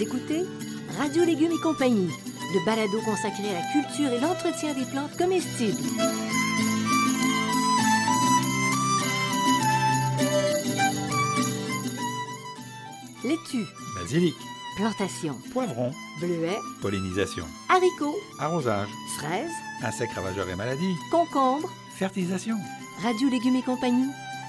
Vous écoutez Radio Légumes et compagnie, le balado consacré à la culture et l'entretien des plantes comestibles. Laitue, Basilic, plantation, poivron, bleuet, pollinisation, haricots, arrosage, fraises, insectes ravageurs et maladies, concombres, fertilisation. Radio Légumes et compagnie,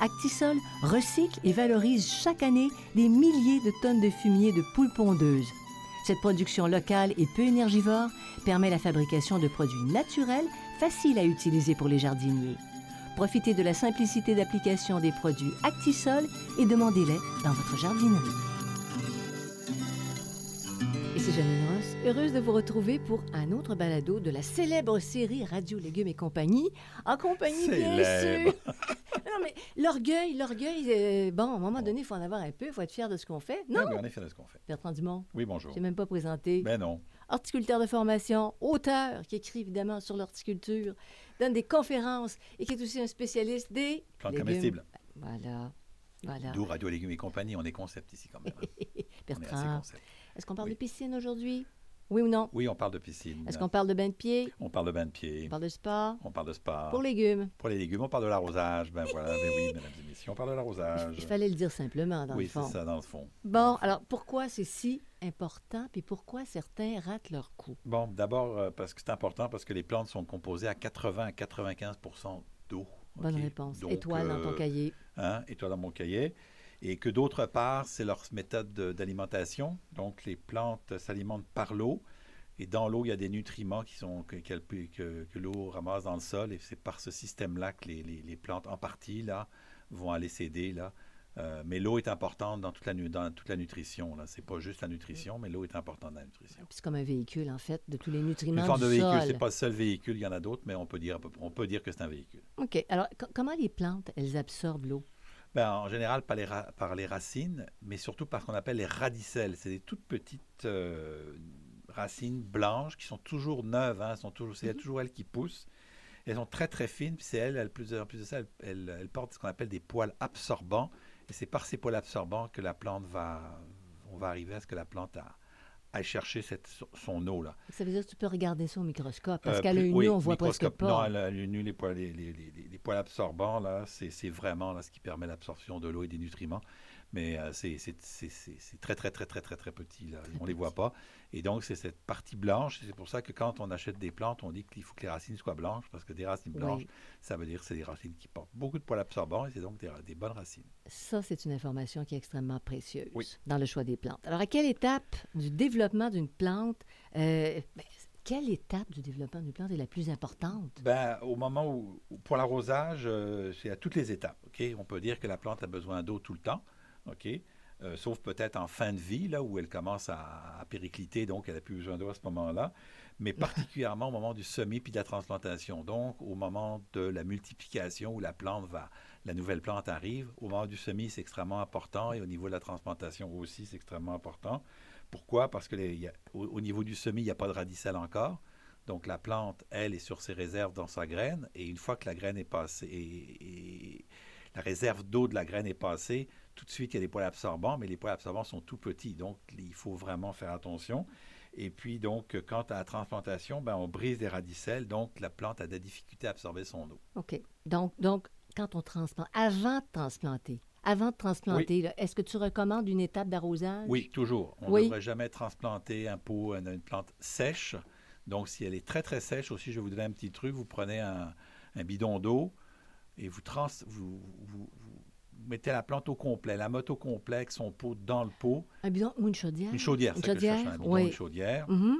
Actisol recycle et valorise chaque année des milliers de tonnes de fumier de poules pondeuses. Cette production locale et peu énergivore permet la fabrication de produits naturels faciles à utiliser pour les jardiniers. Profitez de la simplicité d'application des produits Actisol et demandez-les dans votre jardinerie. Ici Janine Ross, heureuse de vous retrouver pour un autre balado de la célèbre série Radio Légumes et compagnie, en compagnie bien Célèbre. sûr. non mais l'orgueil, l'orgueil, euh, bon, à un moment donné, il faut en avoir un peu, il faut être fier de ce qu'on fait. Non, Oui, mais on est fiers de ce qu'on fait. Bertrand Dumont, Oui, bonjour. je même pas présenté. Ben non. Horticulteur de formation, auteur qui écrit évidemment sur l'horticulture, donne des conférences et qui est aussi un spécialiste des Plantes comestibles. Voilà, voilà. D'où Radio Légumes et compagnie. On est concept ici quand même. hein. On est assez Bertrand, concept. Est-ce qu'on parle Oui. de piscine aujourd'hui? Oui ou non? Oui, on parle de piscine. Est-ce qu'on parle de bain de pied? On parle de bain de pied. On parle de spa? On parle de spa. Pour légumes? Pour les légumes, on parle de l'arrosage. Ben voilà, ben oui, mesdames et messieurs, on parle de l'arrosage. Il fallait le dire simplement, dans Oui, le c'est fond. ça, dans le fond. Bon, alors pourquoi c'est si important, puis pourquoi certains ratent leur coup? Bon, d'abord, euh, parce que c'est important, parce que les plantes sont composées à 80 à 95% d'eau. Bonne réponse. Donc, Étoile dans ton euh, cahier. hein, étoile dans mon cahier. Et que d'autre part, c'est leur méthode de- d'alimentation. Donc, les plantes s'alimentent par l'eau. Et dans l'eau, il y a des nutriments qui sont, que, l'eau ramasse dans le sol. Et c'est par ce système-là que les, les- les plantes, en partie, là, vont aller s'aider. Là. Euh, mais l'eau est importante dans toute la, dans toute la nutrition. Ce n'est pas juste la nutrition, mais l'eau est importante dans la nutrition. C'est comme un véhicule, en fait, de tous les Une nutriments forme du de véhicule, sol. c'est pas le seul véhicule, il y en a d'autres, mais on peut dire, on peut dire que c'est un véhicule. OK. Alors, co- comment les plantes, elles absorbent l'eau? Ben, en général, par les, ra- par les racines, mais surtout par ce qu'on appelle les radicelles. C'est des toutes petites euh, racines blanches qui sont toujours neuves. hein, sont toujours, c'est toujours elles qui poussent. Elles sont très, très fines. Puis c'est elles, elles, plus, en plus de ça, elles, elles- elles portent ce qu'on appelle des poils absorbants. Et c'est par ces poils absorbants que la plante va... On va arriver à ce que la plante a, aille chercher cette, son eau. Là. Ça veut dire que tu peux regarder ça au microscope, parce Euh, qu'à l'œil oui, nu, on voit presque microscope. Non, pas. à l'œil nu, les poils, les, les- les- les poils absorbants, là, c'est vraiment là, ce qui permet l'absorption de l'eau et des nutriments. Mais euh, c'est très, très, très, très, très, très petit. Là. on ne les voit pas. Et donc, c'est cette partie blanche. C'est pour ça que quand on achète des plantes, on dit qu'il faut que les racines soient blanches, parce que des racines Oui. blanches, ça veut dire que c'est des racines qui portent beaucoup de poils absorbants, et c'est donc des, des bonnes racines. Ça, c'est une information qui est extrêmement précieuse Oui. dans le choix des plantes. Alors, à quelle étape du développement d'une plante, euh, ben, quelle étape du développement d'une plante est la plus importante? Ben, au moment où- pour l'arrosage, euh, c'est à toutes les étapes. ok? On peut dire que la plante a besoin d'eau tout le temps, ok? Euh, sauf peut-être en fin de vie, là où elle commence à, à péricliter, donc elle n'a plus besoin d'eau à ce moment-là, mais particulièrement au moment du semis puis de la transplantation. Donc, au moment de la multiplication où la plante va, la nouvelle plante arrive, au moment du semis, c'est extrêmement important, et au niveau de la transplantation aussi, c'est extrêmement important. Pourquoi? Parce que au, au niveau du semis, il n'y a pas de radicelle encore. Donc la plante, elle, est sur ses réserves dans sa graine, et une fois que la graine est passée, et, la réserve d'eau de la graine est passée, tout de suite il y a des poils absorbants, mais les poils absorbants sont tout petits, donc il faut vraiment faire attention. Et puis donc, quant à la transplantation, ben, on brise les radicelles, donc la plante a des difficultés à absorber son eau. OK. Donc, donc quand on transplante, avant de transplanter, avant de transplanter, est-ce que tu recommandes une étape d'arrosage? Oui, toujours. On ne Oui. devrait jamais transplanter un pot, une, une plante sèche. Donc, si elle est très, très sèche, aussi, je vais vous donner un petit truc. Vous prenez un, un bidon d'eau et vous, trans, vous, vous- vous mettez la plante au complet, la motte au complet son pot dans le pot. Un bidon ou une chaudière? Une chaudière, Une c'est ça que je cherche, chaudière, un bidon, oui. une chaudière. Mhm.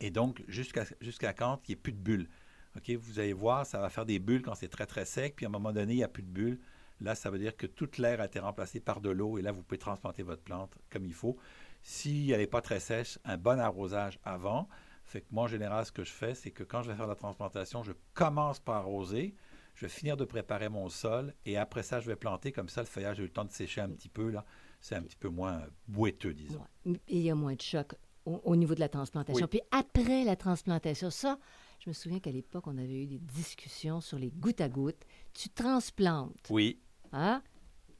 Et donc, jusqu'à jusqu'à quand il n'y ait plus de bulles? OK, vous allez voir, ça va faire des bulles quand c'est très, très sec. Puis à un moment donné, il n'y a plus de bulles. Là, ça veut dire que toute l'air a été remplacé par de l'eau. Et là, vous pouvez transplanter votre plante comme il faut. Si elle n'est pas très sèche, un bon arrosage avant Fait que moi, en général, ce que je fais, c'est que quand je vais faire la transplantation, je commence par arroser, je vais finir de préparer mon sol et après ça, je vais planter. Comme ça, le feuillage a eu le temps de sécher un petit peu. là. C'est un petit peu moins boiteux, disons. Et il y a moins de choc au, au niveau de la transplantation. Oui. Puis après la transplantation, ça, je me souviens qu'à l'époque, on avait eu des discussions sur les gouttes à gouttes. Tu transplantes, Oui, hein?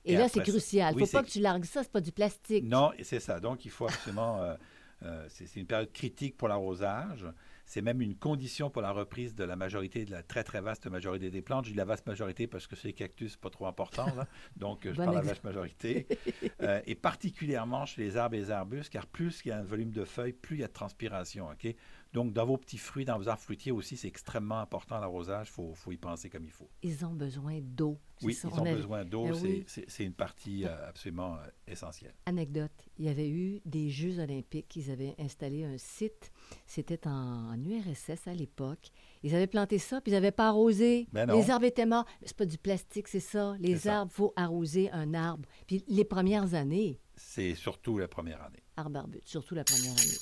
Et, Et là, c'est crucial. oui, faut pas que tu largues ça, c'est pas du plastique. Non, c'est ça. Donc, il faut absolument. euh, euh, c'est une période critique pour l'arrosage. C'est même une condition pour la reprise de la majorité, de la très, très vaste majorité des plantes. Je dis la vaste majorité parce que c'est cactus, pas trop important. Là. Donc, je Bon parle de la vaste majorité. Euh, et particulièrement chez les arbres et les arbustes, car plus il y a un volume de feuilles, plus il y a de transpiration. OK? Donc, dans vos petits fruits, dans vos arbres fruitiers aussi, c'est extrêmement important l'arrosage. Il faut, faut y penser comme il faut. Ils ont besoin d'eau. Oui, ça, ils on ont besoin d'eau. Eh oui. c'est- c'est une partie euh, absolument euh, essentielle. Anecdote, il y avait eu des Jeux olympiques. Ils avaient installé un site. C'était en, en URSS à l'époque. Ils avaient planté ça, puis ils n'avaient pas arrosé. Ben non. les arbres étaient morts. C'est pas du plastique, c'est ça. Les arbres, faut arroser un arbre. Puis les premières années, C'est surtout la première année. arbre arbute, surtout la première année.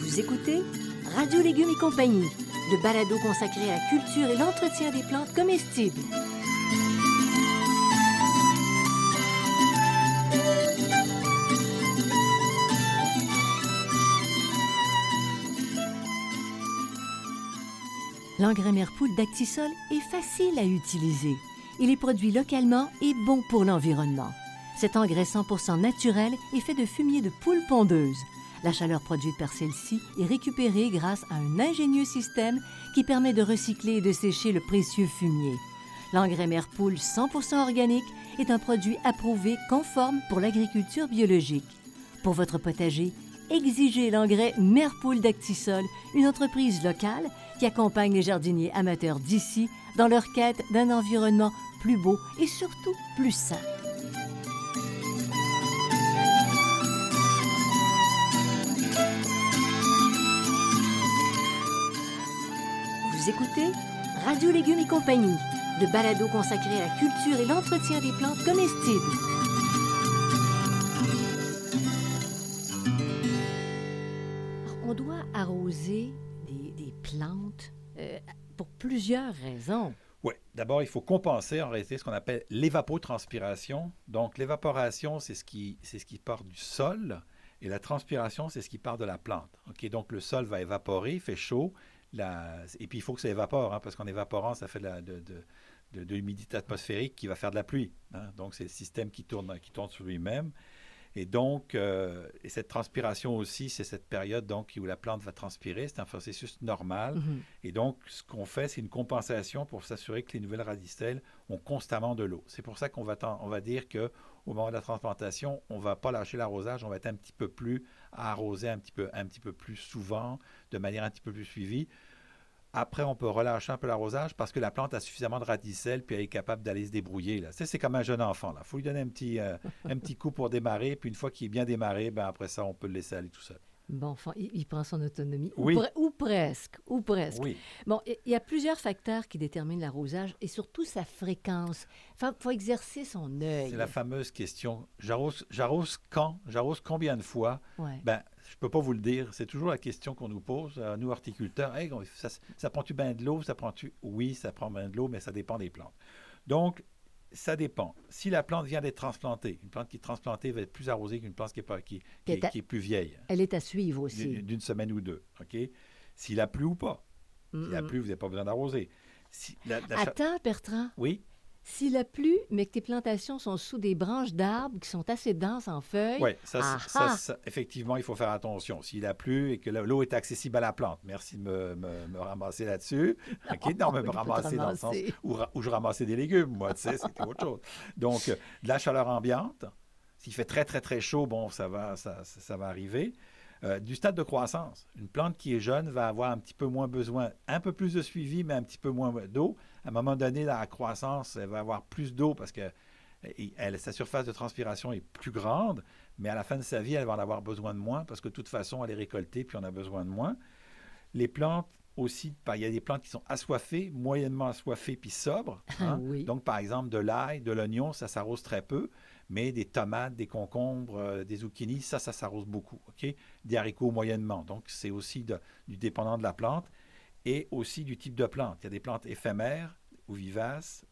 Vous écoutez Radio Légumes et compagnie, le balado consacré à la culture et l'entretien des plantes comestibles. L'engrais Merpoule d'Actisol est facile à utiliser. Il est produit localement et bon pour l'environnement. Cet engrais 100% naturel est fait de fumier de poule pondeuse. La chaleur produite par celle-ci est récupérée grâce à un ingénieux système qui permet de recycler et de sécher le précieux fumier. L'engrais Merpoule 100% organique est un produit approuvé conforme pour l'agriculture biologique. Pour votre potager, exigez l'engrais Merpoule d'Actisol, une entreprise locale qui accompagne les jardiniers amateurs d'ici dans leur quête d'un environnement plus beau et surtout plus sain. Vous écoutez Radio Légumes et compagnie, le balado consacré à la culture et l'entretien des plantes comestibles. Plusieurs raisons. Oui. D'abord, il faut compenser en réalité ce qu'on appelle l'évapotranspiration. Donc, l'évaporation, c'est ce, qui, ce qui part du sol et la transpiration, c'est ce qui part de la plante. OK? Donc, le sol va évaporer, il fait chaud. Et puis, il faut que ça évapore, hein, parce qu'en évaporant, ça fait de l'humidité atmosphérique qui va faire de la pluie. hein. Donc, c'est le système qui tourne, qui tourne sur lui-même. Et donc, euh, et cette transpiration aussi, c'est cette période donc, où la plante va transpirer. C'est un processus normal. Mhm. Et donc, ce qu'on fait, c'est une compensation pour s'assurer que les nouvelles radicelles ont constamment de l'eau. C'est pour ça qu'on va, on va dire que au moment de la transplantation, on ne va pas lâcher l'arrosage, on va être un petit peu plus à arroser un petit peu, un petit peu plus souvent, de manière un petit peu plus suivie. Après, on peut relâcher un peu l'arrosage parce que la plante a suffisamment de radicelles puis elle est capable d'aller se débrouiller. Là. C'est comme un jeune enfant. Il faut lui donner un petit, euh, un petit coup pour démarrer. Puis une fois qu'il est bien démarré, ben après ça, on peut le laisser aller tout seul. Bon, enfin, il, il prend son autonomie. Ou Oui. pre- Ou, presque. Ou presque. Oui. Bon, il y a plusieurs facteurs qui déterminent l'arrosage et surtout sa fréquence. Il faut, exercer son œil. C'est la fameuse question. J'arrose j'arrose quand? J'arrose combien de fois? Ouais. Ben, je ne peux pas vous le dire. C'est toujours la question qu'on nous pose, à nous horticulteurs. Hey, on- ça, ça prend-tu bien de l'eau? Ça prend-tu? Oui, ça prend bien de l'eau, mais ça dépend des plantes. Donc, ça dépend. Si la plante vient d'être transplantée, une plante qui est transplantée va être plus arrosée qu'une plante qui est, pas, qui, qui est- Qui est à- qui est plus vieille, Elle est à suivre aussi. d'une semaine ou deux. OK? S'il a plu ou pas. S'il a plu, vous n'avez pas besoin d'arroser. Si la- Attends, Bertrand. Oui? S'il a plu, mais que tes plantations sont sous des branches d'arbres qui sont assez denses en feuilles, Oui, ça, Ah ça, ah! ça, effectivement, il faut faire attention. S'il a plu et que l'eau est accessible à la plante, merci de me, me- me ramasser là-dessus. OK, non, mais me ramasser dans le sens où, je ramassais des légumes, moi, tu sais, c'était autre chose. Donc, euh, de la chaleur ambiante. S'il fait très, très, très chaud, bon, ça va, ça va arriver. Euh, du stade de croissance. Une plante qui est jeune va avoir un petit peu moins besoin, un peu plus de suivi, mais un petit peu moins d'eau. À un moment donné, la croissance, elle va avoir plus d'eau parce que elle- sa surface de transpiration est plus grande, mais à la fin de sa vie, elle va en avoir besoin de moins parce que de toute façon, elle est récoltée puis on a besoin de moins. Les plantes aussi, il y a des plantes qui sont assoiffées, moyennement assoiffées, puis sobres. Hein. oui. Donc, par exemple, de l'ail, de l'oignon, ça s'arrose très peu, mais des tomates, des concombres, euh, des zucchinis, ça, ça s'arrose beaucoup. Des haricots moyennement. Donc, c'est aussi du dépendant de la plante et aussi du type de plante. Il y a des plantes éphémères ou vivaces,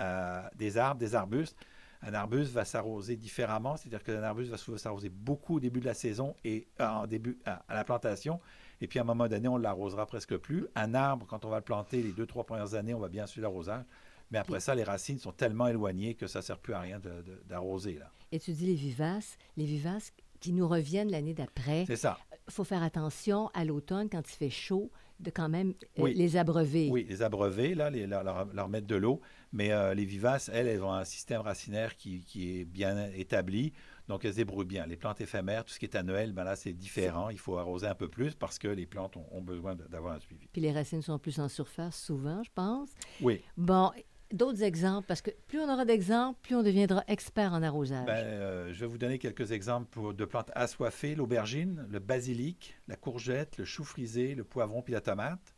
euh, des arbres, des arbustes. Un arbuste va s'arroser différemment, c'est-à-dire qu'un arbuste va souvent s'arroser beaucoup au début de la saison et euh, en début à, la plantation. Et puis à un moment donné, on l'arrosera presque plus. Un arbre, quand on va le planter, les deux, trois premières années, on va bien suivre l'arrosage. Mais après ça, les racines sont tellement éloignées que ça ne sert plus à rien d'arroser. là. Et tu dis les vivaces, les vivaces qui nous reviennent l'année d'après. C'est ça. Il faut faire attention à l'automne, quand il fait chaud, de quand même euh, Oui. les abreuver. Oui, les abreuver, là, les- leur, leur- leur mettre de l'eau. Mais euh, les vivaces, elles, elles ont un système racinaire qui, qui est bien établi. Donc, elles se débrouillent bien. Les plantes éphémères, tout ce qui est annuel, ben là, c'est différent. Il faut arroser un peu plus parce que les plantes ont, ont besoin d'avoir un suivi. Puis les racines sont plus en surface, souvent, je pense. Oui. Bon, d'autres exemples, parce que plus on aura d'exemples, plus on deviendra expert en arrosage. Ben, euh, je vais vous donner quelques exemples pour- de plantes assoiffées. L'aubergine, le basilic, la courgette, le chou frisé, le poivron puis la tomate.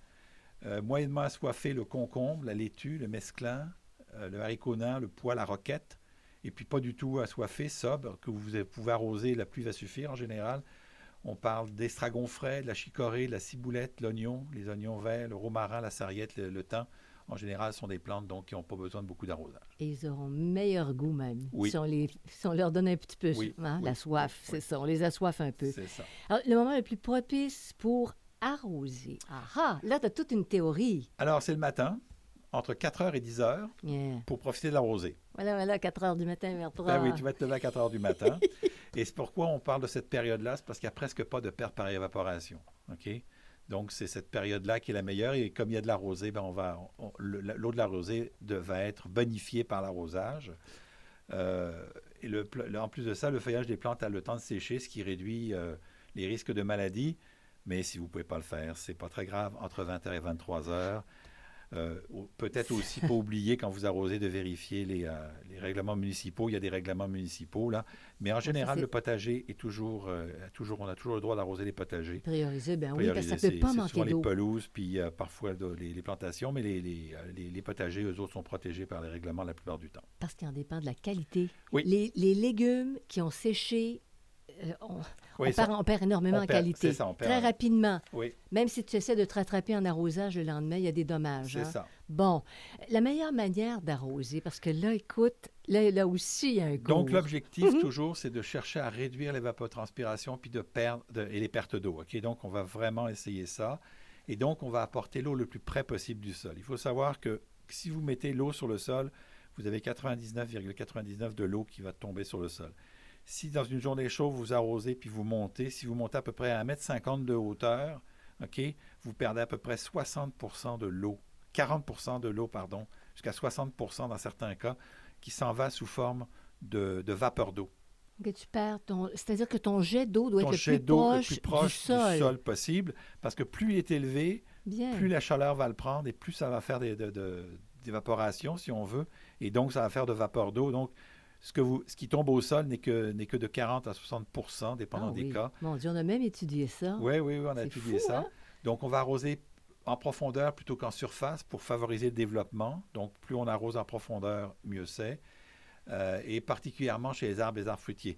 Euh, moyennement assoiffé, le concombre, la laitue, le mesclin, euh, le haricot le pois, la roquette. Et puis pas du tout assoiffé, sobre, que vous pouvez arroser, la pluie va suffire en général. On parle d'estragon frais, de la chicorée, de la ciboulette, l'oignon, les oignons verts, le romarin, la sarriette, le, le thym. En général, ce sont des plantes donc, qui n'ont pas besoin de beaucoup d'arrosage. Et ils auront meilleur goût même, Oui. si, on les, si on leur donne un petit peu Oui, hein, oui, la soif, c'est ça, on les assoiffe un peu. C'est ça. Alors, le moment le plus propice pour arroser. Ah ah, là, tu as toute une théorie. Alors, c'est le matin, entre 4h et 10h, Yeah. pour profiter de la rosée. Voilà, voilà, 4 heures du matin vers 3 Ben oui, tu vas te lever à 4 heures du matin. et c'est pourquoi on parle de cette période-là, c'est parce qu'il n'y a presque pas de perte par évaporation. OK? Donc, c'est cette période-là qui est la meilleure. Et comme il y a de la rosée, ben on va, l'eau de la rosée être bonifiée par l'arrosage. Euh, et en plus de ça, le feuillage des plantes a le temps de sécher, ce qui réduit euh, les risques de maladie. Mais si vous ne pouvez pas le faire, c'est pas très grave. Entre 20h et 23h, euh, Peut-être aussi pas oublier quand vous arrosez de vérifier les, euh, les règlements municipaux. Il y a des règlements municipaux là, mais en général le potager est toujours, euh, toujours, on a toujours le droit d'arroser les potagers. Prioriser, ben oui, parce que ça peut pas manquer souvent les d'eau. pelouses, puis parfois de- les, les plantations, mais les, les, potagers, eux autres, sont protégés par les règlements la plupart du temps. Parce qu'il en dépend de la qualité. Oui. Les, légumes qui ont séché, on, Oui, on, ça- perd, on perd énormément en qualité. ça, on perd Très en- rapidement. Oui, Même si tu essaies de te rattraper en arrosage le lendemain, il y a des dommages. c'est hein. ça. Bon, la meilleure manière d'arroser, parce que là, écoute, là, là aussi, il y a un Donc, cours. l'objectif, Mhm. toujours, c'est de chercher à réduire l'évapotranspiration puis de perdre de- et les pertes d'eau. OK? Donc, on va vraiment essayer ça. Et donc, on va apporter l'eau le plus près possible du sol. Il faut savoir que si vous mettez l'eau sur le sol, vous avez 99,99% de l'eau qui va tomber sur le sol. Si dans une journée chaude, vous arrosez puis vous montez, si vous montez à peu près à 1,50 m de hauteur, OK, vous perdez à peu près 60% de l'eau, 40% de l'eau, pardon, jusqu'à 60% dans certains cas, qui s'en va sous forme de, de vapeur d'eau. Que tu perds ton... C'est-à-dire que ton jet d'eau doit Ton être le plus, proche le plus proche du sol. possible, parce que plus il est élevé, Bien. plus la chaleur va le prendre et plus ça va faire des- de- de- d'évaporation, si on veut, et donc ça va faire de vapeur d'eau. Donc, ce, que vous, ce qui tombe au sol n'est que, n'est que de 40 à 60% dépendant Ah des oui. cas. Mon Dieu, on a même étudié ça. Oui, oui, oui, on a étudié fou, ça. hein? Donc, on va arroser en profondeur plutôt qu'en surface pour favoriser le développement. Donc, plus on arrose en profondeur, mieux c'est. Euh, et particulièrement chez les arbres et les arbres fruitiers.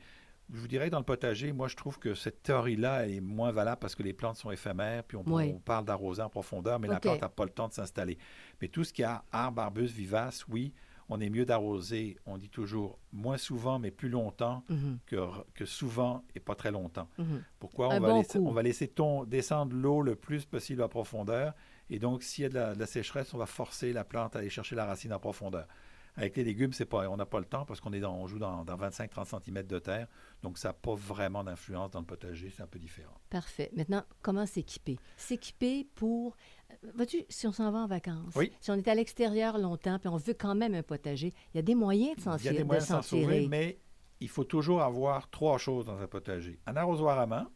Je vous dirais, dans le potager, moi, je trouve que cette théorie-là est moins valable parce que les plantes sont éphémères, puis on, Oui. on parle d'arroser en profondeur, mais la plante n'a pas le temps de s'installer. Mais tout ce qui a arbres, arbustes, vivaces, oui, on est mieux d'arroser, on dit toujours, moins souvent, mais plus longtemps Mhm, que, que souvent et pas très longtemps. mhm. Pourquoi? On va, bon laisser, on va laisser ton- descendre l'eau le plus possible en profondeur. Et donc, s'il y a de la, de la sécheresse, on va forcer la plante à aller chercher la racine en profondeur. Avec les légumes, c'est pas, on n'a pas le temps parce qu'on est dans, on joue dans, dans 25-30 cm de terre. Donc, ça n'a pas vraiment d'influence dans le potager. C'est un peu différent. Parfait. Maintenant, comment s'équiper? S'équiper pour... euh, Vois-tu, si on s'en va en vacances, Oui. si on est à l'extérieur longtemps, puis on veut quand même un potager, il y a des moyens de s'en Il y a tirer- des de moyens de s'en tirer. mais il faut toujours avoir trois choses dans un potager. Un arrosoir à main,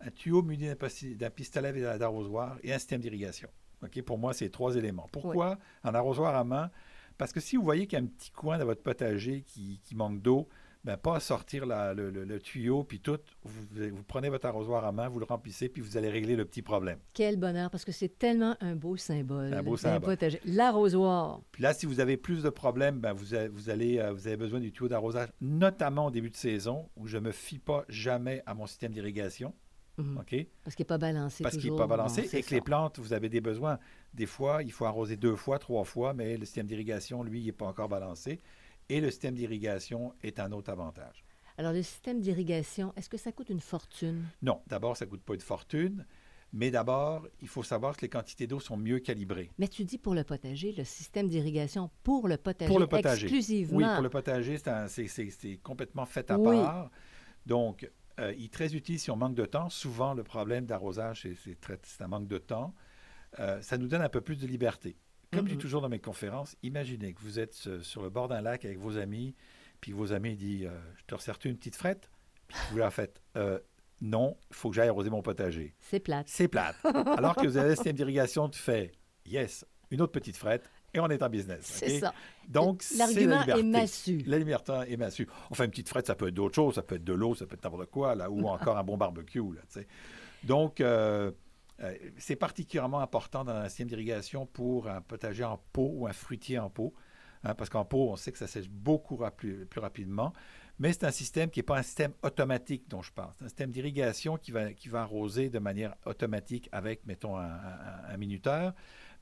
un tuyau muni d'un pistolet et d'arrosoir et un système d'irrigation. OK? Pour moi, c'est trois éléments. Pourquoi un arrosoir à main? Parce que si vous voyez qu'il y a un petit coin dans votre potager qui, qui manque d'eau, ben, pas sortir la- le, le- le tuyau, puis tout. Vous, vous prenez votre arrosoir à main, vous le remplissez, puis vous allez régler le petit problème. Quel bonheur, parce que c'est tellement un beau symbole. Un beau symbole. potager. L'arrosoir. Puis là, si vous avez plus de problèmes, ben, vous, a- vous, allez, euh, vous avez besoin du tuyau d'arrosage, notamment au début de saison, où je ne me fie pas jamais à mon système d'irrigation. Mhm. OK? Parce qu'il n'est pas balancé Parce qu'il n'est pas balancé et que ça. les plantes, vous avez des besoins. Des fois, il faut arroser deux fois, trois fois, mais le système d'irrigation, lui, il n'est pas encore balancé. Et le système d'irrigation est un autre avantage. Alors, le système d'irrigation, est-ce que ça coûte une fortune? Non, d'abord, ça ne coûte pas une fortune, mais d'abord, il faut savoir que les quantités d'eau sont mieux calibrées. Mais tu dis pour le potager, le système d'irrigation pour le potager. Pour le potager. Exclusivement. Oui, pour le potager, c'est complètement fait à Oui. part. Donc, euh, il est très utile si on manque de temps. Souvent, le problème d'arrosage, c'est- un manque de temps. Euh, ça nous donne un peu plus de liberté. Comme je dis toujours dans mes conférences, imaginez que vous êtes euh, sur le bord d'un lac avec vos amis, puis vos amis disent euh, Je te resserre-tu une petite frette Puis vous leur faites Non, il faut que j'aille arroser mon potager. C'est plate. C'est plate. Alors que vous avez un système d'irrigation, tu fais Yes, une autre petite frette, et on est en business. C'est ça. Donc, L'argument liberté. est massu. La liberté est massue. Enfin, une petite frette, ça peut être d'autres choses. Ça peut être de l'eau, ça peut être n'importe quoi, là, ou encore un bon barbecue. Là, tu sais. Donc, euh, euh, c'est particulièrement important dans un système d'irrigation pour un potager en pot ou un fruitier en pot. hein, parce qu'en pot, on sait que ça sèche beaucoup plus rapidement. Mais c'est un système qui n'est pas un système automatique dont je parle. C'est un système d'irrigation qui va, qui va arroser de manière automatique avec, mettons, un, un- un minuteur.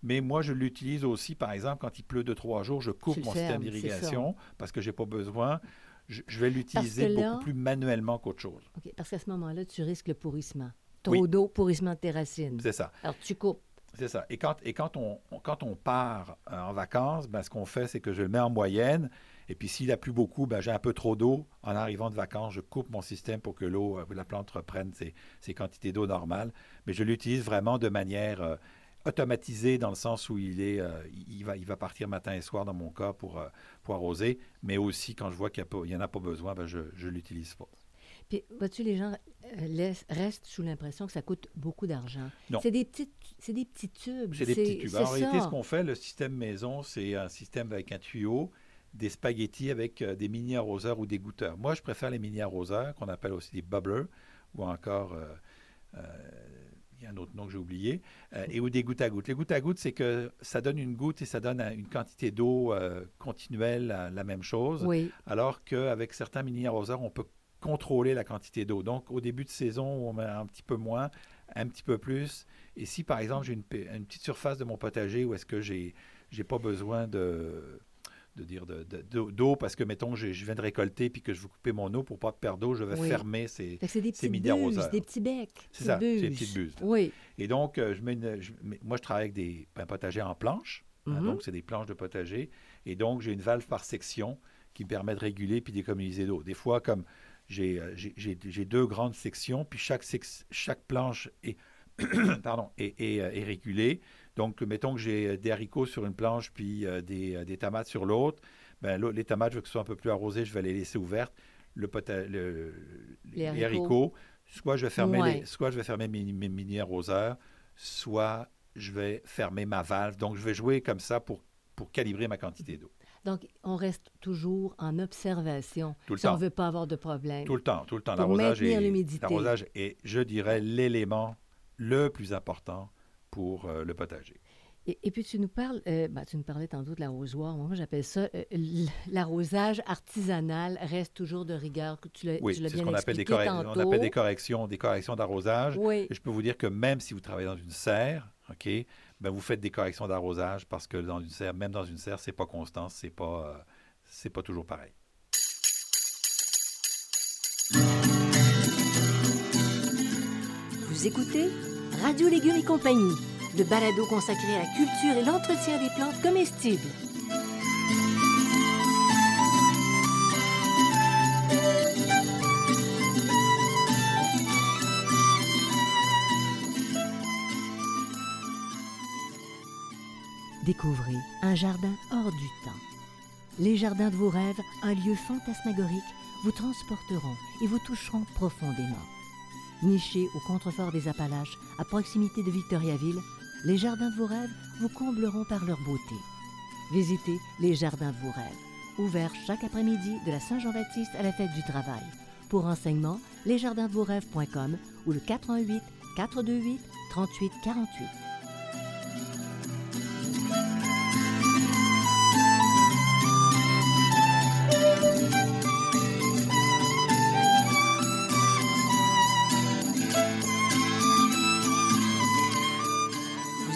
Mais moi, je l'utilise aussi, par exemple, quand il pleut deux, trois jours, je coupe Tu mon fermes, système d'irrigation parce que je n'ai pas besoin. Je, je vais l'utiliser là- beaucoup plus manuellement qu'autre chose. OK, Parce qu'à ce moment-là, tu risques le pourrissement. Trop Oui. d'eau, pourrissement de tes racines. C'est ça. Alors, tu coupes. C'est ça. Et quand, et quand, on, on- quand on part euh, en vacances, ben, ce qu'on fait, c'est que je le mets en moyenne. Et puis, s'il a plu beaucoup, ben, j'ai un peu trop d'eau. En arrivant de vacances, je coupe mon système pour que l'eau, euh, la plante reprenne ses, ses quantités d'eau normales. Mais je l'utilise vraiment de manière euh, automatisée, dans le sens où il, est, euh, il, va, il va partir matin et soir, dans mon cas, pour, euh, pour arroser. Mais aussi, quand je vois qu'il n'y en a pas besoin, ben, je ne l'utilise pas. Puis, vois-tu, les gens euh, laissent- restent sous l'impression que ça coûte beaucoup d'argent. Non. C'est des, petites, c'est des petits tubes. C'est des petits tubes. En réalité, ça. ce qu'on fait, le système maison, c'est un système avec un tuyau, des spaghettis avec euh, des mini arroseurs ou des goutteurs. Moi, je préfère les mini arroseurs, qu'on appelle aussi des bubblers, ou encore, euh, il y a un autre nom que j'ai oublié, euh, et ou des gouttes à gouttes. Les gouttes à gouttes, c'est que ça donne une goutte et ça donne un- une quantité d'eau euh, continuelle, la même chose. Oui. Alors qu'avec certains mini arroseurs, on peut contrôler la quantité d'eau. Donc, au début de saison, on met un petit peu moins, un petit peu plus. Et si, par exemple, j'ai une, une petite surface de mon potager où est-ce que j'ai j'ai pas besoin de de dire de- de- d'eau parce que, mettons, je viens de récolter puis que je veux couper mon eau pour pas perdre d'eau, je vais Oui. fermer ces... Que c'est des petits becs. C'est ça, c'est des petites buses. Oui. Et donc, euh, je mets une- je- mais moi, je travaille avec des un potager en planche. hein, Mhm. donc, c'est des planches de potager. Et donc, j'ai une valve par section qui me permet de réguler puis d'économiser d'eau. Des fois, comme j'ai euh, j'ai- deux grandes sections, puis chaque, chaque planche est, pardon, est, est, euh, est régulée. Donc, mettons que j'ai des haricots sur une planche, puis euh, des, euh, des tomates sur l'autre. Ben, là, les tomates, je veux que ce soit un peu plus arrosé, je vais les laisser ouvertes. Le pota- le- Les les, haricots. soit je vais fermer, Ouais. les- soit je vais fermer mes, mes mini arroseurs, soit je vais fermer ma valve. Donc, je vais jouer comme ça pour, pour calibrer ma quantité d'eau. Donc, on reste toujours en observation Tout le si on temps. ne veut pas avoir de problème. Tout le temps, tout le temps. Est, l'arrosage est, je dirais, l'élément le plus important pour euh, le potager. Et, et puis, tu nous parles, euh, ben, tu nous parlais tantôt de l'arrosoir. Moi, j'appelle ça euh, l'arrosage artisanal reste toujours de rigueur. que Tu l'as, Oui, tu l'as c'est ce bien qu'on appelle, des on appelle des corrections, des corrections d'arrosage. Oui. Et je peux vous dire que même si vous travaillez dans une serre, OK, ben vous faites des corrections d'arrosage parce que dans une serre, même dans une serre, c'est pas constant, c'est pas, euh, c'est pas toujours pareil. Vous écoutez Radio Légumes et compagnie, le balado consacré à la culture et l'entretien des plantes comestibles. Découvrez un jardin hors du temps. Les jardins de vos rêves, un lieu fantasmagorique, vous transporteront et vous toucheront profondément. Nichés au contrefort des Appalaches, à proximité de Victoriaville, les jardins de vos rêves vous combleront par leur beauté. Visitez les jardins de vos rêves ouvert chaque après-midi de la Saint-Jean-Baptiste à la fête du travail. Pour renseignements, lesjardinsdevosrêves.com ou le 418 428 38 48.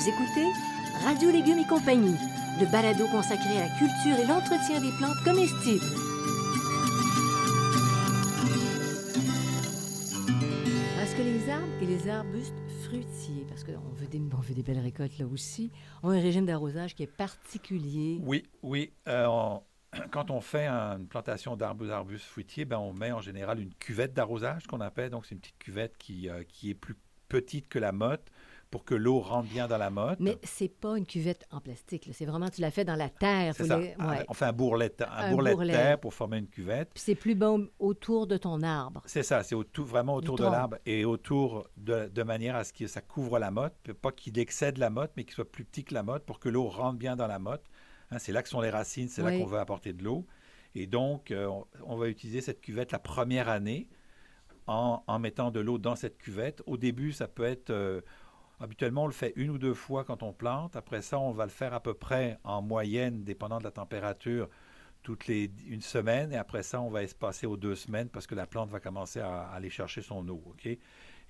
Vous écoutez Radio Légumes et compagnie, le balado consacré à la culture et l'entretien des plantes comestibles. Parce que les arbres et les arbustes fruitiers, parce qu'on veut des, on veut des belles récoltes là aussi, ont un régime d'arrosage qui est particulier. Oui, oui. euh, on- quand on fait une plantation d'arbres arbustes fruitiers, ben, on met en général une cuvette d'arrosage qu'on appelle. Donc, c'est une petite cuvette qui, euh, qui est plus petite que la motte pour que l'eau rentre bien dans la motte. Mais c'est pas une cuvette en plastique. C'est vraiment, tu l'as fait dans la terre. C'est ça. les- ouais. On fait un bourrelet, de- un Un bourrelet de bourrelet. terre pour former une cuvette. Puis c'est plus bon autour de ton arbre. C'est ça, c'est vraiment autour de l'arbre et autour de, de manière à ce que ça couvre la motte, pas qu'il excède la motte, mais qu'il soit plus petit que la motte pour que l'eau rentre bien dans la motte. Hein, c'est là que sont les racines, c'est là qu'on veut apporter de l'eau. Et donc, euh, on, on va utiliser cette cuvette la première année en, en mettant de l'eau dans cette cuvette. Au début, ça peut être... euh, habituellement, on le fait une ou deux fois quand on plante. Après ça, on va le faire à peu près en moyenne, dépendant de la température, toutes les une semaine. Et après ça, on va espacer aux deux semaines parce que la plante va commencer à, à aller chercher son eau. OK?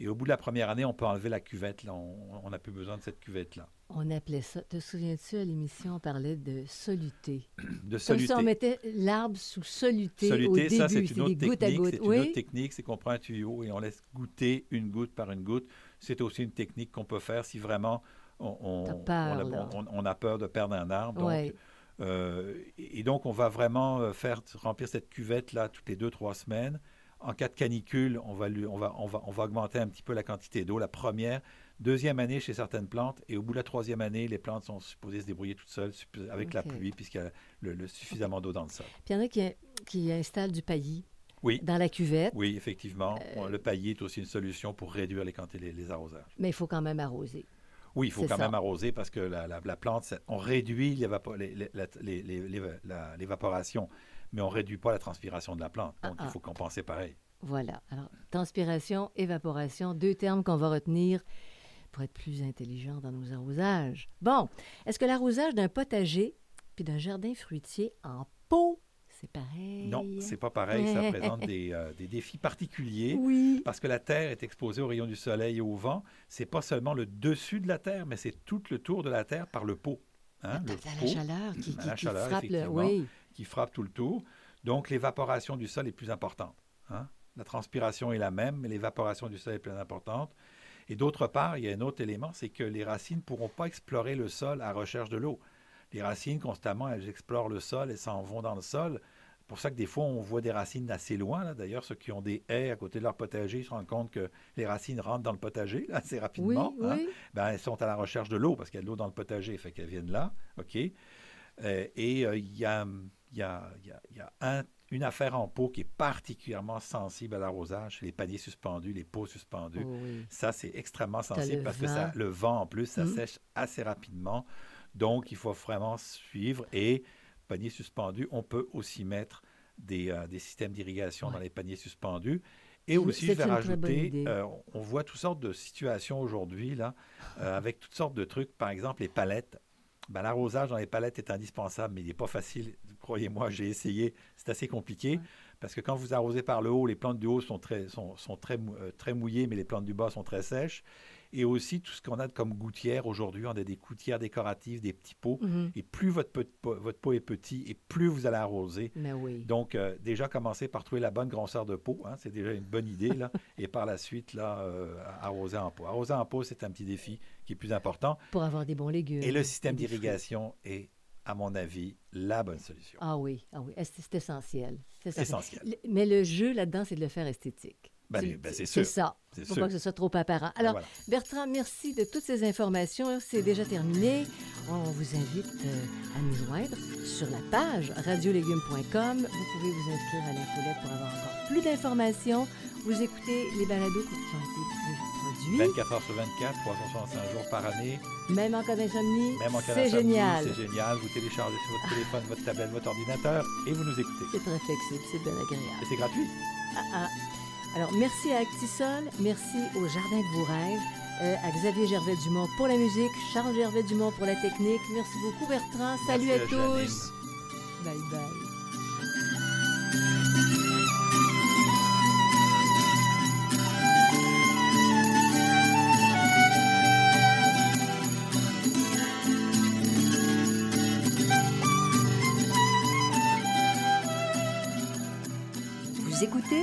Et au bout de la première année, on peut enlever la cuvette. Là. On n'a plus besoin de cette cuvette-là. On appelait ça. Te souviens-tu, à l'émission, on parlait de soluté. De Comme soluté. ça, on mettait l'arbre sous soluté, au Soluté, début. ça, c'est une C'était autre technique. C'est une autre technique, c'est qu'on prend un tuyau et on laisse goûter une goutte par une goutte. C'est aussi une technique qu'on peut faire si vraiment on, on- T'as peur, on a, on- peur de perdre un arbre. Donc, euh, et donc, on va vraiment euh, faire remplir cette cuvette-là toutes les deux, trois semaines. En cas de canicule, on va, lui- on, va, on, va, on va augmenter un petit peu la quantité d'eau la première. Deuxième année chez certaines plantes, et au bout de la troisième année, les plantes sont supposées se débrouiller toutes seules avec la pluie, puisqu'il y a le, le suffisamment d'eau dans le sol. Puis il y en a qui, qui installent du paillis Oui. dans la cuvette, Oui, effectivement. Euh, Le paillis est aussi une solution pour réduire les quantités, les, les arrosages. mais il faut quand même arroser. Oui, il faut quand ça. même arroser parce que la, la- la plante, on réduit l'évaporation, mais on ne réduit pas la transpiration de la plante. Donc, Ah, il ah. faut compenser pareil. Voilà. Alors, transpiration, évaporation, deux termes qu'on va retenir pour être plus intelligent dans nos arrosages. Bon, est-ce que l'arrosage d'un potager puis d'un jardin fruitier en pot, c'est pareil? Non, c'est pas pareil. Ça présente des, euh, des défis particuliers. Oui. Parce que la Terre est exposée aux rayons du soleil et au vent. C'est pas seulement le dessus de la Terre, mais c'est tout le tour de la Terre par le pot. Hein, T'as le la pot chaleur qui, à qui- la qui chaleur, frappe le... effectivement. Oui. qui frappe tout le tour. Donc, l'évaporation du sol est plus importante. hein. La transpiration est la même, mais l'évaporation du sol est plus importante. Et d'autre part, il y a un autre élément, c'est que les racines ne pourront pas explorer le sol à recherche de l'eau. Les racines, constamment, elles explorent le sol et s'en vont dans le sol. C'est pour ça que des fois, on voit des racines assez loin. là. D'ailleurs, ceux qui ont des haies à côté de leur potager ils se rendent compte que les racines rentrent dans le potager là, assez Oui, rapidement. hein. oui. Ben, elles sont à la recherche de l'eau parce qu'il y a de l'eau dans le potager, fait qu'elles viennent là. OK? Euh, et euh, il y a, il y a- il y a- il y a un- une affaire en pot qui est particulièrement sensible à l'arrosage, les paniers suspendus, les pots suspendus. Oh oui. Ça, c'est extrêmement sensible le parce que ça, le vent, en plus, ça Mhm. sèche assez rapidement. Donc, il faut vraiment suivre. Et paniers suspendus, on peut aussi mettre des, euh, des systèmes d'irrigation dans les paniers suspendus. Et aussi, je vais rajouter, euh, on voit toutes sortes de situations aujourd'hui, là, euh, avec toutes sortes de trucs. Par exemple, les palettes. Ben, L'arrosage dans les palettes est indispensable, mais il n'est pas facile. Croyez-moi, j'ai essayé. C'est assez compliqué. Ouais. Parce que quand vous arrosez par le haut, les plantes du haut sont très, sont, sont très, très mouillées, mais les plantes du bas sont très sèches. Et aussi, tout ce qu'on a comme gouttières aujourd'hui, on a des gouttières décoratives, des petits pots. Mhm. Et plus votre pot, pot- votre pot est petit, et plus vous allez arroser. Mais oui. Donc, euh, déjà, commencer par trouver la bonne grosseur de pot, hein, c'est déjà une bonne idée. Là, et par la suite, là, euh, arroser en pot. Arroser en pot, c'est un petit défi qui est plus important. Pour avoir des bons légumes. Et le système d'irrigation est, à mon avis, la bonne solution. Ah oui, ah oui. C'est essentiel? Essentiel. Mais le jeu là-dedans, c'est de le faire esthétique. Ben, ben, c'est C'est sûr. ça. C'est Faut sûr. pas que ce soit trop apparent. Alors, voilà. Bertrand, merci de toutes ces informations. C'est déjà terminé. On vous invite euh, à nous joindre sur la page radiolégumes.com. Vous pouvez vous inscrire à l'infolette pour avoir encore plus d'informations. Vous écoutez les balados qui ont été produits. 24 heures sur 24, 365 jours par année, Même en cas d'insomnie, même en cas c'est génial. C'est génial. Vous téléchargez sur votre téléphone, votre tablette, votre ordinateur et vous nous écoutez. C'est très flexible, c'est bien agréable. Et c'est gratuit. Ah, ah. Alors, merci à Actisol, merci au Jardin de vos rêves, euh, à Xavier Gervais-Dumont pour la musique, Charles Gervais-Dumont pour la technique. Merci beaucoup, Bertrand. Salut à Janine. tous. Bye bye. Vous écoutez